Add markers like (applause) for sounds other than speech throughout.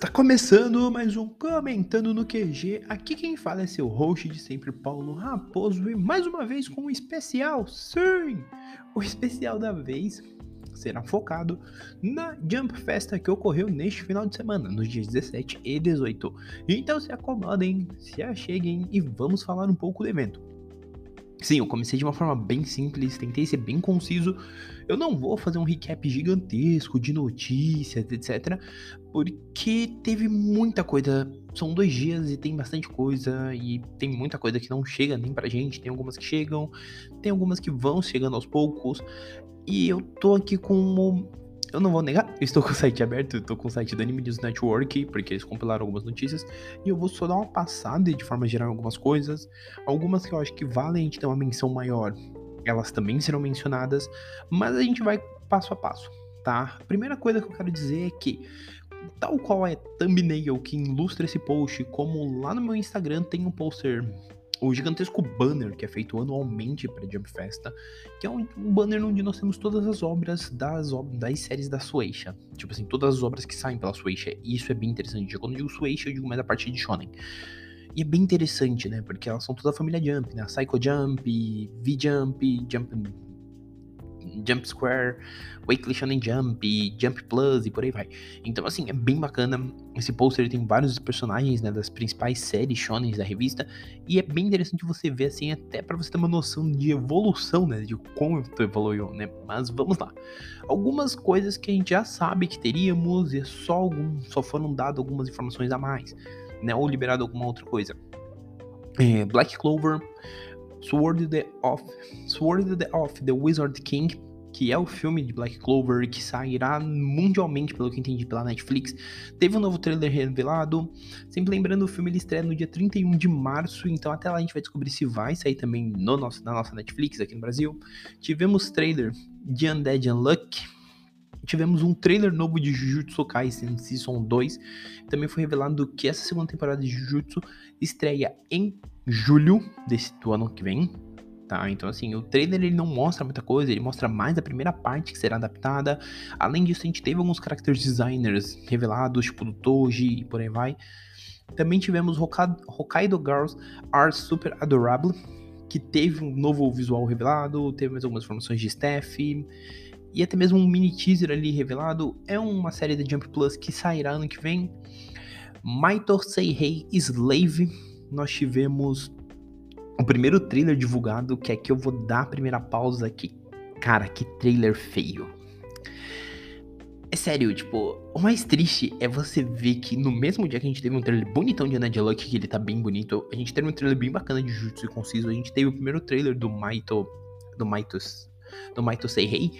Está começando mais um Comentando no QG. Aqui quem fala é seu host de sempre, Paulo Raposo, e mais uma vez com um especial. Sim! O especial da vez será focado na Jump Festa que ocorreu neste final de semana, nos dias 17 e 18. Então se acomodem, se acheguem e vamos falar um pouco do evento. Sim, eu comecei de uma forma bem simples, tentei ser bem conciso. Eu não vou fazer um recap gigantesco de notícias, etc. Porque teve muita coisa. São dois dias e tem bastante coisa. E tem muita coisa que não chega nem pra gente. Tem algumas que chegam, tem algumas que vão chegando aos poucos. E eu tô aqui com eu não vou negar, eu estou (laughs) com o site aberto, estou com o site da Anime News Network, porque eles compilaram algumas notícias, e eu vou só dar uma passada de forma geral em algumas coisas, algumas que eu acho que valem a gente ter uma menção maior, elas também serão mencionadas, mas a gente vai passo a passo, tá? A primeira coisa que eu quero dizer é que, tal qual é thumbnail que ilustra esse post, como lá no meu Instagram tem um poster o gigantesco banner que é feito anualmente para Jump Festa, que é um, um, banner onde nós temos todas as obras das, das séries da Sueisha. Tipo assim, todas as obras que saem pela Sueisha. E isso é bem interessante. Quando eu digo Sueisha, eu digo mais a parte de Shonen. E é bem interessante, né? Porque elas são toda a família Jump, né? Psycho Jump, V-Jump, Jump Jump Square, Weekly Shonen Jump, Jump Plus e por aí vai. Então, assim, é bem bacana. Esse pôster tem vários personagens, né, das principais séries shonen da revista, e é bem interessante você ver, assim, até para você ter uma noção de evolução, né, de como evoluiu, né. Mas vamos lá. Algumas coisas que a gente já sabe que teríamos, e só, algum, só foram dadas algumas informações a mais, né, ou liberado alguma outra coisa. É, Black Clover Sword the of Sword the of the Wizard King, que é o filme de Black Clover que sairá mundialmente, pelo que entendi, pela Netflix. Teve um novo trailer revelado. Sempre lembrando, o filme ele estreia no dia 31 de março, então até lá a gente vai descobrir se vai sair também no nosso, na nossa Netflix aqui no Brasil. Tivemos trailer de Undead Unluck. Tivemos um trailer novo de Jujutsu Kaisen Season 2. Também foi revelado que essa segunda temporada de Jujutsu estreia em julho desse do ano que vem, tá? Então, assim, o trailer ele não mostra muita coisa, ele mostra mais a primeira parte que será adaptada. Além disso, a gente teve alguns character designers revelados, tipo do Toji e por aí vai. Também tivemos Hokkaido Girls Are Super Adorable, que teve um novo visual revelado, teve mais algumas informações de staff, e até mesmo um mini teaser ali revelado. É uma série da Jump Plus que sairá ano que vem. Maito Seihei Slave, nós tivemos o primeiro trailer divulgado, que é que eu vou dar a primeira pausa aqui. Cara, que trailer feio. É sério, tipo, o mais triste é você ver que no mesmo dia que a gente teve um trailer bonitão de Anna Luck, que ele tá bem bonito, a gente teve um trailer bem bacana de Jutsu e Conciso, a gente teve o primeiro trailer do Maito, do Maitos, do Maito Seihei,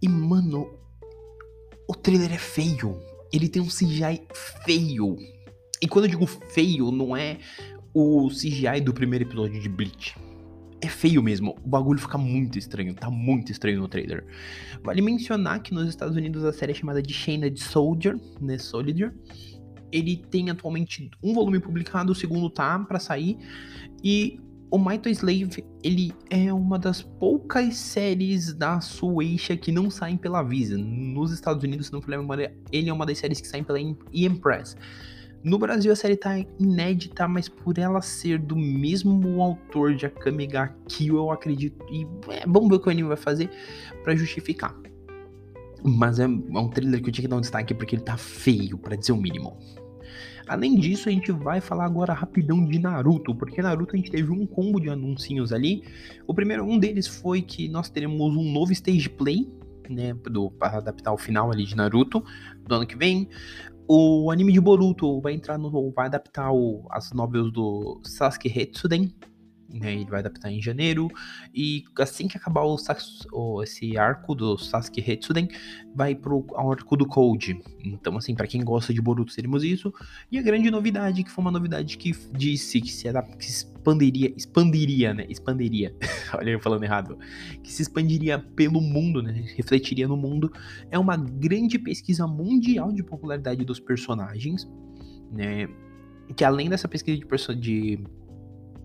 e mano, o trailer é feio. Ele tem um CGI feio. E quando eu digo feio, não é o CGI do primeiro episódio de Bleach. É feio mesmo, o bagulho fica muito estranho, tá muito estranho no trailer. Vale mencionar que nos Estados Unidos a série é chamada de Chained Soldier, né, Soldier. Ele tem atualmente um volume publicado, o segundo tá para sair, e o Maito Slave, ele é uma das poucas séries da Sueisha que não saem pela Visa. Nos Estados Unidos, se não for lembrar, ele é uma das séries que saem pela E-Impress. No Brasil a série tá inédita, mas por ela ser do mesmo autor de Akame ga Kill, eu acredito. E é, vamos ver o que o anime vai fazer para justificar. Mas é, é, um trailer que eu tinha que dar um destaque porque ele tá feio, para dizer o mínimo. Além disso, a gente vai falar agora rapidão de Naruto, porque Naruto a gente teve um combo de anúncios ali. O primeiro, um deles foi que nós teremos um novo stage play, né, para adaptar o final ali de Naruto do ano que vem. O anime de Boruto vai entrar no. vai adaptar o, as novels do Sasuke Hetsuden. Né, ele vai adaptar em janeiro. E assim que acabar o, esse arco do Sasuke Hetsuden, vai pro arco do Code. Então, assim, para quem gosta de Boruto, teremos isso. E a grande novidade, que foi uma novidade que disse que se, que expandiria, expandiria, né? Expandiria. (laughs) Olha eu falando errado. Que se expandiria pelo mundo, né? Refletiria no mundo. É uma grande pesquisa mundial de popularidade dos personagens, né? Que além dessa pesquisa de, de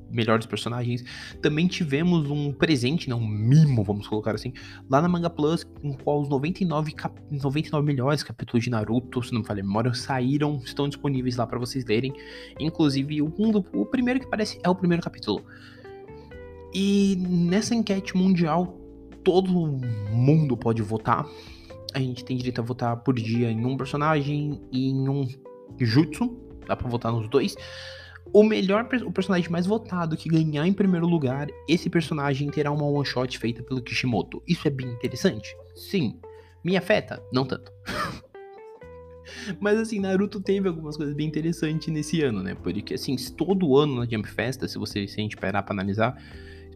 melhores personagens. Também tivemos um presente, não, um mimo, vamos colocar assim, lá na Manga Plus, com qual os 99, cap 99 melhores capítulos de Naruto, se não me falha a memória, saíram, estão disponíveis lá para vocês lerem. Inclusive, o, um o primeiro que aparece é o primeiro capítulo. E nessa enquete mundial, todo mundo pode votar. A gente tem direito a votar por dia em um personagem e em um jutsu. Dá pra votar nos dois. O melhor, o personagem mais votado que ganhar em primeiro lugar, esse personagem terá uma one shot feita pelo Kishimoto. Isso é bem interessante? Sim. Me afeta? Não tanto. (laughs) Mas assim, Naruto teve algumas coisas bem interessantes nesse ano, né? Porque assim, todo ano na Jump Festa, se você se a gente parar pra analisar,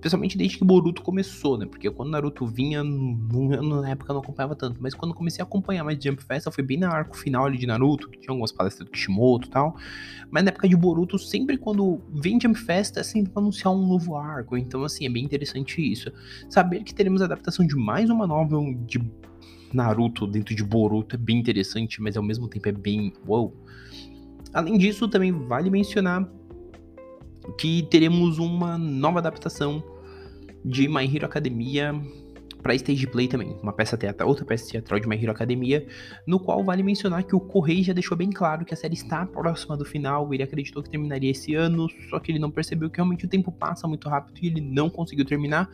Especialmente desde que Boruto começou, né? Porque quando Naruto vinha, na época eu não acompanhava tanto. Mas quando comecei a acompanhar mais Jump Festa, foi bem na arco final ali de Naruto, que tinha algumas palestras do Kishimoto e tal. Mas na época de Boruto, sempre quando vem Jump é sempre pra anunciar um novo arco. Então, assim, é bem interessante isso. Saber que teremos a adaptação de mais uma novel de Naruto dentro de Boruto é bem interessante, mas ao mesmo tempo é bem wow. Além disso, também vale mencionar que teremos uma nova adaptação de My Hero Academia para Stage Play também, uma peça teatral, outra peça teatral de My Hero Academia, no qual vale mencionar que o Correio já deixou bem claro que a série está próxima do final, ele acreditou que terminaria esse ano, só que ele não percebeu que realmente o tempo passa muito rápido e ele não conseguiu terminar,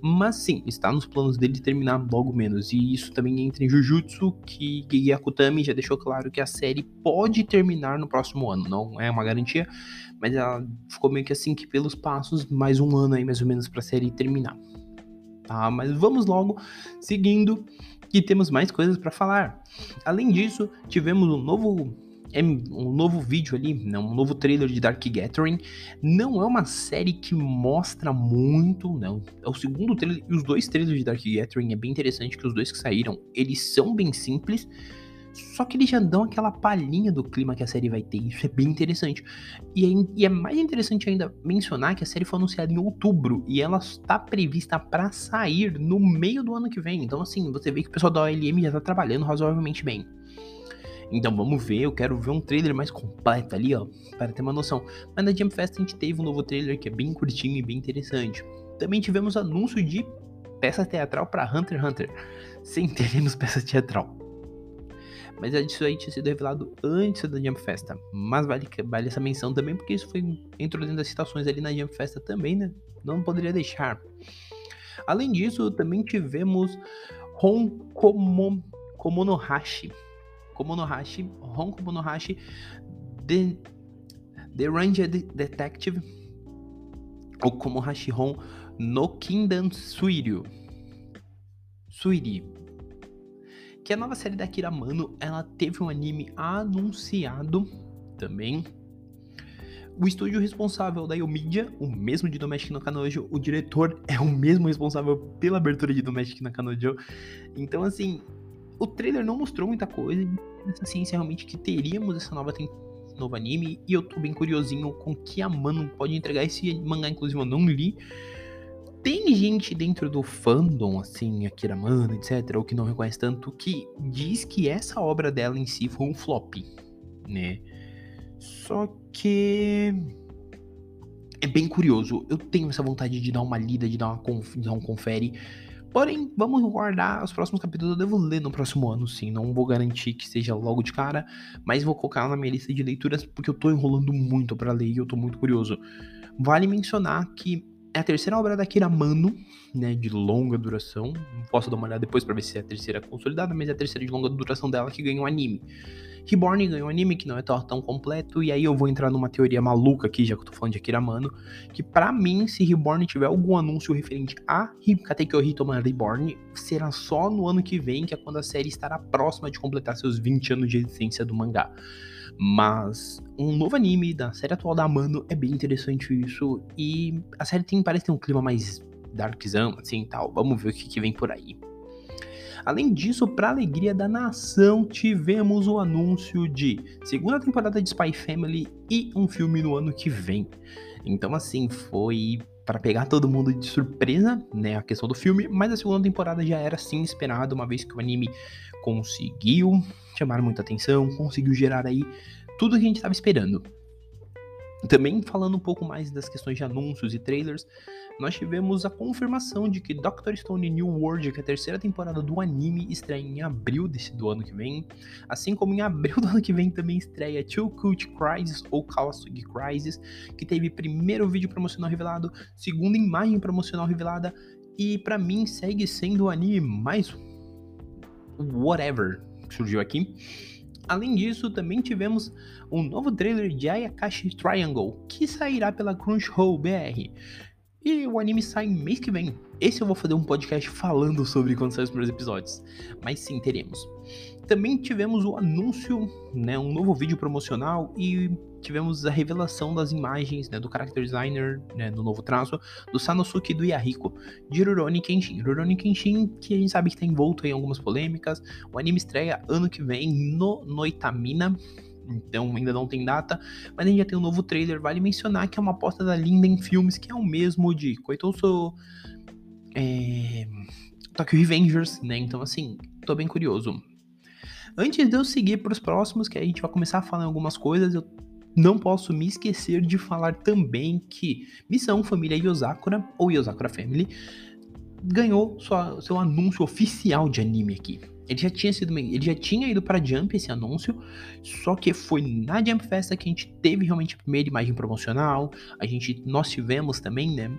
mas sim, está nos planos dele de terminar logo menos, e isso também entra em Jujutsu, que Gigi Akutami já deixou claro que a série pode terminar no próximo ano, não é uma garantia, mas ela ficou meio que assim que pelos passos, mais um ano aí mais ou menos para a série terminar. Tá, mas vamos logo seguindo que temos mais coisas para falar. Além disso, tivemos um novo um novo vídeo ali, né, um novo trailer de Dark Gathering. Não é uma série que mostra muito, não. É o segundo trailer e os dois trailers de Dark Gathering é bem interessante que os dois que saíram, eles são bem simples só que eles já dão aquela palhinha do clima que a série vai ter. Isso é bem interessante. E é, e é mais interessante ainda mencionar que a série foi anunciada em outubro e ela está prevista para sair no meio do ano que vem. Então, assim, você vê que o pessoal da OLM já tá trabalhando razoavelmente bem. Então vamos ver, eu quero ver um trailer mais completo ali, ó, para ter uma noção. Mas na Jump Fest a gente teve um novo trailer que é bem curtinho e bem interessante. Também tivemos anúncio de peça teatral para Hunter x Hunter. Sem teremos peça teatral. Mas isso aí tinha sido revelado antes da Jump Festa. Mas vale, vale essa menção também, porque isso foi entrou dentro das citações ali na Jump Festa também, né? Não poderia deixar. Além disso, também tivemos Hon Komo, Komonohashi. Komonohashi, Hon Komonohashi, The, The Ranged Detective, ou Komohashi Hon no Kingdom Suiryu. Suiri, que a nova série da Akira Mano, ela teve um anime anunciado também. O estúdio responsável da Yomidia, o mesmo de Domestic no Kanojo, o diretor é o mesmo responsável pela abertura de Domestic no Kanojo. Então, assim, o trailer não mostrou muita coisa, essa ciência realmente que teríamos essa nova novo anime, e eu tô bem curiosinho com que a Mano pode entregar esse mangá, inclusive eu não li, tem gente dentro do fandom, assim, Akira Mano, etc., ou que não reconhece tanto, que diz que essa obra dela em si foi um flop, né? Só que é bem curioso. Eu tenho essa vontade de dar uma lida, de dar, uma conf... de dar um confere. Porém, vamos guardar os próximos capítulos. Eu devo ler no próximo ano, sim. Não vou garantir que seja logo de cara, mas vou colocar na minha lista de leituras porque eu tô enrolando muito para ler e eu tô muito curioso. Vale mencionar que é a terceira obra da Kira Mano, né, de longa duração. Posso dar uma olhada depois para ver se é a terceira consolidada, mas é a terceira de longa duração dela que ganhou anime. Reborn ganhou anime que não é tão completo, e aí eu vou entrar numa teoria maluca aqui, já que eu tô falando de Akira Mano, que para mim, se Reborn tiver algum anúncio referente a Katekyo Hitoma Reborn, será só no ano que vem, que é quando a série estará próxima de completar seus 20 anos de existência do mangá. Mas um novo anime da série atual da Amano é bem interessante isso. E a série tem, parece ter um clima mais darkzão, assim tal. Vamos ver o que, que vem por aí. Além disso, para alegria da nação, tivemos o anúncio de segunda temporada de Spy Family e um filme no ano que vem. Então, assim, foi para pegar todo mundo de surpresa, né, a questão do filme, mas a segunda temporada já era sim esperada, uma vez que o anime conseguiu chamar muita atenção, conseguiu gerar aí tudo que a gente estava esperando. Também falando um pouco mais das questões de anúncios e trailers, nós tivemos a confirmação de que Doctor Stone New World, que é a terceira temporada do anime, estreia em abril desse, do ano que vem. Assim como em abril do ano que vem também estreia Too Cult Crisis ou Kawasugi Crisis, que teve primeiro vídeo promocional revelado, segunda imagem promocional revelada, e para mim segue sendo o anime mais whatever que surgiu aqui. Além disso, também tivemos um novo trailer de Ayakashi Triangle, que sairá pela Crunchyroll BR. E o anime sai mês que vem. Esse eu vou fazer um podcast falando sobre quando saem os primeiros episódios. Mas sim, teremos. Também tivemos o anúncio, né, um novo vídeo promocional e tivemos a revelação das imagens né, do character designer, né, do novo traço, do Sanosuke e do Yahiko, de Rurouni Kenshin. Rurouni Kenshin, que a gente sabe que está envolto em algumas polêmicas. O anime estreia ano que vem no Noitamina, então ainda não tem data, mas a gente já tem um novo trailer. Vale mencionar que é uma aposta da Linden Filmes, que é o mesmo de Koitouso, é, Tokyo Revengers, né? Então, assim, tô bem curioso. Antes de eu seguir para os próximos, que a gente vai começar a falar algumas coisas, eu não posso me esquecer de falar também que Missão Família Yosakura, ou Yosakura Family, ganhou sua, seu anúncio oficial de anime aqui. Ele já tinha sido, ele já tinha ido para Jump esse anúncio, só que foi na Jump Festa que a gente teve realmente a primeira imagem promocional. A gente nós tivemos também, né,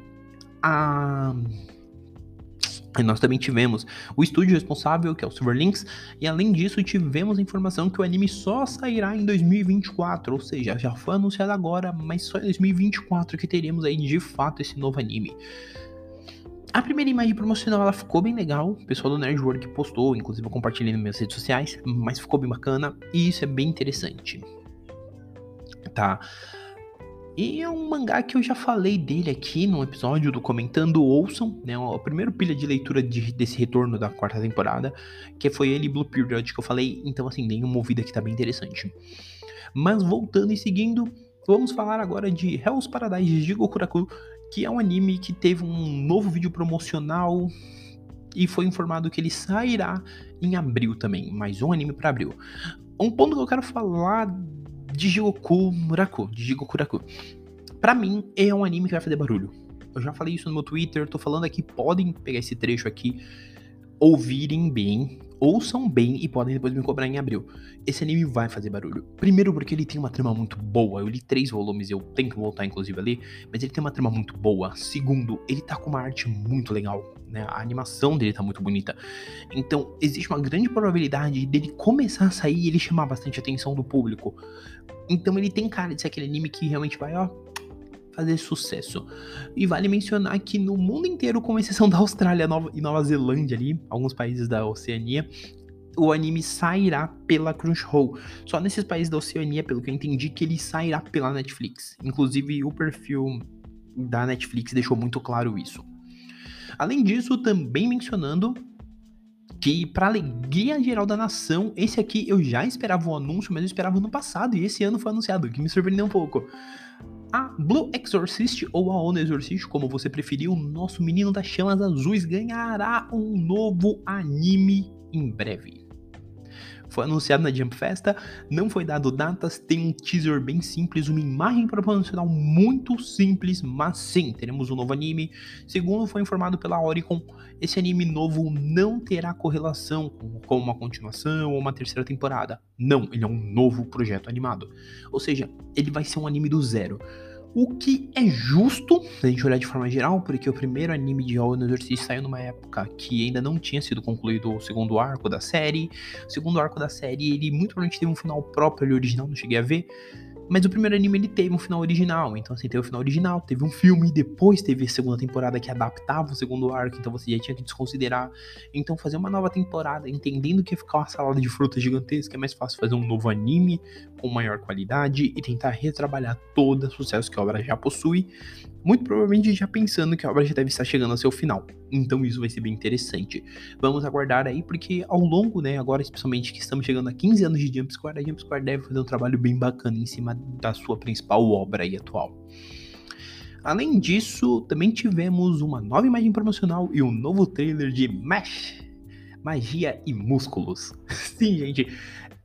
a e nós também tivemos o estúdio responsável, que é o Silverlinks, e além disso tivemos a informação que o anime só sairá em 2024, ou seja, já foi anunciado agora, mas só em 2024 que teremos aí de fato esse novo anime. A primeira imagem promocional ela ficou bem legal, o pessoal do Nerdwork postou, inclusive eu compartilhei nas minhas redes sociais, mas ficou bem bacana e isso é bem interessante. Tá? E é um mangá que eu já falei dele aqui no episódio do Comentando Ouçam, né? O primeiro pilha de leitura de, desse retorno da quarta temporada, que foi ele Blue Period que eu falei, então assim, dei uma movida que tá bem interessante. Mas voltando e seguindo, vamos falar agora de Hell's Paradise de Jigokuraku, que é um anime que teve um novo vídeo promocional e foi informado que ele sairá em abril também, mais um anime para abril. Um ponto que eu quero falar Jigoku Muraku, de Jigokuraku. Pra mim, é um anime que vai fazer barulho. Eu já falei isso no meu Twitter, tô falando aqui, podem pegar esse trecho aqui, ouvirem bem, ouçam bem e podem depois me cobrar em abril. Esse anime vai fazer barulho. Primeiro porque ele tem uma trama muito boa. Eu li três volumes, eu tenho que voltar inclusive ali, mas ele tem uma trama muito boa. Segundo, ele tá com uma arte muito legal, né? A animação dele tá muito bonita. Então, existe uma grande probabilidade dele começar a sair e ele chamar bastante atenção do público. Então, ele tem cara de ser aquele anime que realmente vai, ó, fazer sucesso. E vale mencionar que no mundo inteiro, com exceção da Austrália Nova, e Nova Zelândia ali, alguns países da Oceania, o anime sairá pela Crunchyroll. Só nesses países da Oceania, pelo que eu entendi, que ele sairá pela Netflix. Inclusive, o perfil da Netflix deixou muito claro isso. Além disso, também mencionando que, para alegria geral da nação, esse aqui eu já esperava o um anúncio, mas eu esperava no passado, e esse ano foi anunciado, o que me surpreendeu um pouco. A Blue Exorcist ou a Ono Exorcist, como você preferiu, nosso menino das chamas azuis ganhará um novo anime em breve. Foi anunciado na Jump Festa, não foi dado datas, tem um teaser bem simples, uma imagem promocional muito simples, mas sim, teremos um novo anime. Segundo foi informado pela Oricon, esse anime novo não terá correlação com, com uma continuação ou uma terceira temporada. Não, ele é um novo projeto animado. Ou seja, ele vai ser um anime do zero. O que é justo, se a gente olhar de forma geral, porque o primeiro anime de All Exorcist saiu numa época que ainda não tinha sido concluído o segundo arco da série. O segundo arco da série, ele muito provavelmente teve um final próprio ali original, não cheguei a ver. Mas o primeiro anime ele teve um final original, então assim, teve o final original, teve um filme, e depois teve a segunda temporada que adaptava o segundo arco, então você já tinha que desconsiderar. Então fazer uma nova temporada, entendendo que ia ficar uma salada de frutas gigantesca, é mais fácil fazer um novo anime com maior qualidade e tentar retrabalhar todo o sucesso que a obra já possui muito provavelmente já pensando que a obra já deve estar chegando ao seu final. Então isso vai ser bem interessante. Vamos aguardar aí, porque ao longo, né, agora especialmente que estamos chegando a 15 anos de Jump Square, a Jump Square deve fazer um trabalho bem bacana em cima da sua principal obra aí atual. Além disso, também tivemos uma nova imagem promocional e um novo trailer de Mesh, Magia e Músculos. (laughs) Sim, gente,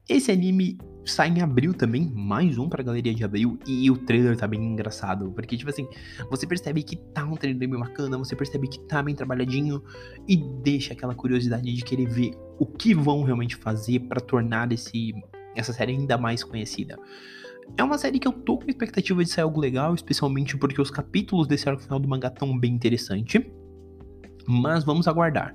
Esse anime sai em abril também, mais um pra galeria de abril, e o trailer tá bem engraçado, porque, tipo assim, você percebe que tá um trailer bem bacana, você percebe que tá bem trabalhadinho, e deixa aquela curiosidade de querer ver o que vão realmente fazer para tornar esse, essa série ainda mais conhecida. É uma série que eu tô com expectativa de sair algo legal, especialmente porque os capítulos desse arco final do mangá estão bem interessantes mas vamos aguardar.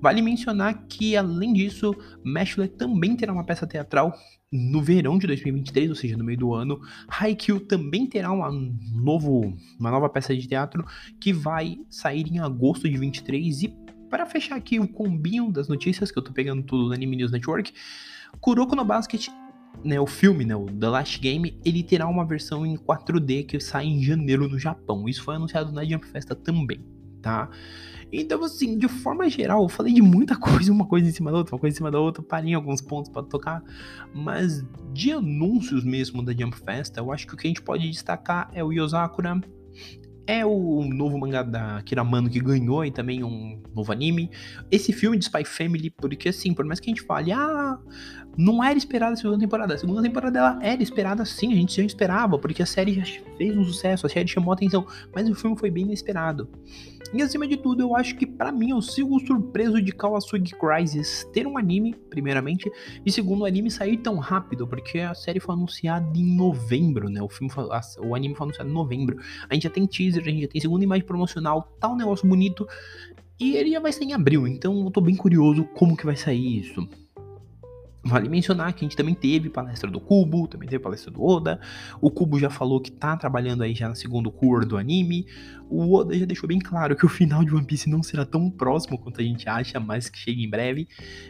Vale mencionar que, além disso, Mashler também terá uma peça teatral no verão de 2023, ou seja, no meio do ano. Haikyuu também terá uma, novo, uma nova peça de teatro que vai sair em agosto de 23. E para fechar aqui o combinho das notícias, que eu tô pegando tudo do Anime News Network, Kuroko no Basket né, o filme, né, o The Last Game, ele terá uma versão em 4D que sai em janeiro no Japão. Isso foi anunciado na Jump Festa também, tá? Então, assim, de forma geral, eu falei de muita (laughs) coisa, uma coisa em cima da outra, uma coisa em cima da outra, parei em alguns pontos para tocar, mas de anúncios mesmo da Jump Festa, eu acho que o que a gente pode destacar é o Yosakura, é o novo mangá da Kiramano que ganhou e também um novo anime. Esse filme de Spy Family, porque assim, por mais que a gente fale, ah, não era esperada a segunda temporada. A segunda temporada dela era esperada sim, a gente já esperava, porque a série já fez um sucesso, a série chamou a atenção, mas o filme foi bem inesperado. E acima de tudo, eu acho que para mim eu sigo surpreso de Kawasugi Crisis ter um anime, primeiramente, e segundo, o anime sair tão rápido, porque a série foi anunciada em novembro, né? O filme foi, o anime foi anunciado em novembro. A gente já tem teaser, a gente já tem segunda imagem promocional, tá um negócio bonito. E ele já vai sair em abril, então eu tô bem curioso como que vai sair isso. Vale mencionar que a gente também teve palestra do Cubo, também teve palestra do Oda. O Cubo já falou que tá trabalhando aí já no segundo cur do anime. O Oda já deixou bem claro que o final de One Piece não será tão próximo quanto a gente acha, mas que chega em breve.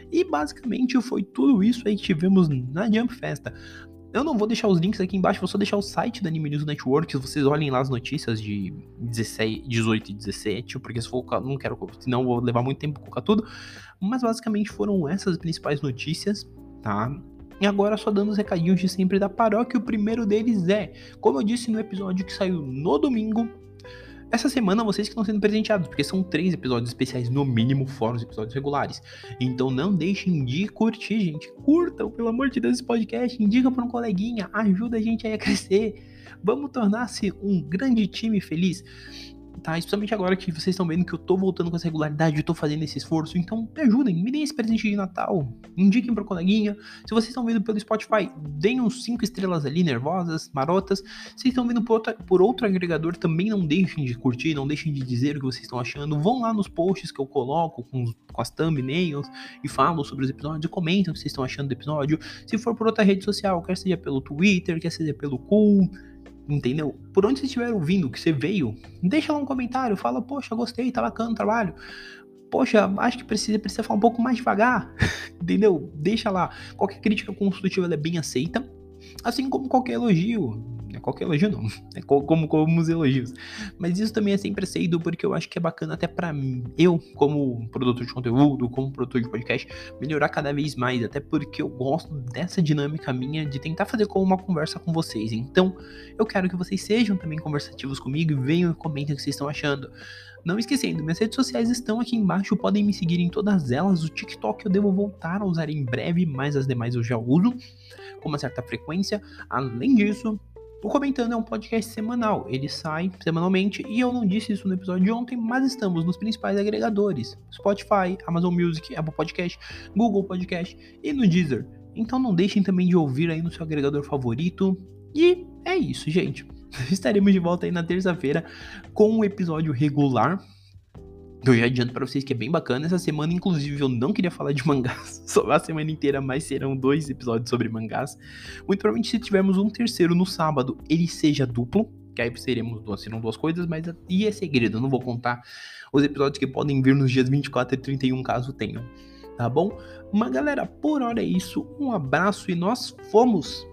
E basicamente foi tudo isso aí que tivemos na Jump Festa. Eu não vou deixar os links aqui embaixo, vou só deixar o site da Anime News Network, vocês olhem lá as notícias de 16, 18 e 17, porque se for, não quero, senão vou levar muito tempo colocar tudo. Mas basicamente foram essas principais notícias tá? E agora só dando os recadinhos de sempre da paróquia, o primeiro deles é, como eu disse no episódio que saiu no domingo, essa semana vocês que estão sendo presenteados, porque são três episódios especiais no mínimo, fora os episódios regulares. Então não deixem de curtir, gente. Curtam, pelo amor de Deus, esse podcast. Indica para um coleguinha, ajuda a gente aí a crescer. Vamos tornar-se um grande time feliz tá? Especialmente agora que vocês estão vendo que eu tô voltando com essa regularidade, eu tô fazendo esse esforço. Então, me ajudem, me deem esse presente de Natal. Indiquem pro coleguinha. Se vocês estão vendo pelo Spotify, deem uns 5 estrelas ali, nervosas, marotas. Se estão vendo por, outra, por outro agregador, também não deixem de curtir, não deixem de dizer o que vocês estão achando. Vão lá nos posts que eu coloco com, com as thumbnails e falo sobre os episódios comentam o que vocês estão achando do episódio. Se for por outra rede social, quer seja pelo Twitter, quer seja pelo Cool entendeu? Por onde você estiver ouvindo que você veio, deixa lá um comentário, fala, poxa, gostei, tá bacana o trabalho. Poxa, acho que precisa, precisa falar um pouco mais devagar, (laughs) entendeu? Deixa lá. Qualquer crítica construtiva é bem aceita, assim como qualquer elogio qualquer elogio não, é como, como os elogios. Mas isso também é sempre aceito porque eu acho que é bacana até para eu, como produtor de conteúdo, como produtor de podcast, melhorar cada vez mais, até porque eu gosto dessa dinâmica minha de tentar fazer como uma conversa com vocês. Então, eu quero que vocês sejam também conversativos comigo e venham e comentem o que vocês estão achando. Não esquecendo, minhas redes sociais estão aqui embaixo, podem me seguir em todas elas. O TikTok eu devo voltar a usar em breve, mas as demais eu já uso com uma certa frequência. Além disso, o Comentando é um podcast semanal, ele sai semanalmente e eu não disse isso no episódio de ontem, mas estamos nos principais agregadores: Spotify, Amazon Music, Apple Podcast, Google Podcast e no Deezer. Então não deixem também de ouvir aí no seu agregador favorito. E é isso, gente. (laughs) Estaremos de volta aí na terça-feira com um episódio regular eu já adianto pra vocês que é bem bacana. Essa semana, inclusive, eu não queria falar de (laughs) mangás só a semana inteira, mas serão dois episódios sobre mangás. Muito provavelmente, se tivermos um terceiro no sábado, ele seja duplo. Que aí seremos duas, serão duas coisas, mas e é segredo, não vou contar os episódios que podem vir nos dias 24 e 31, caso tenham. Tá bom? Mas galera, por hora é isso. Um abraço e nós fomos!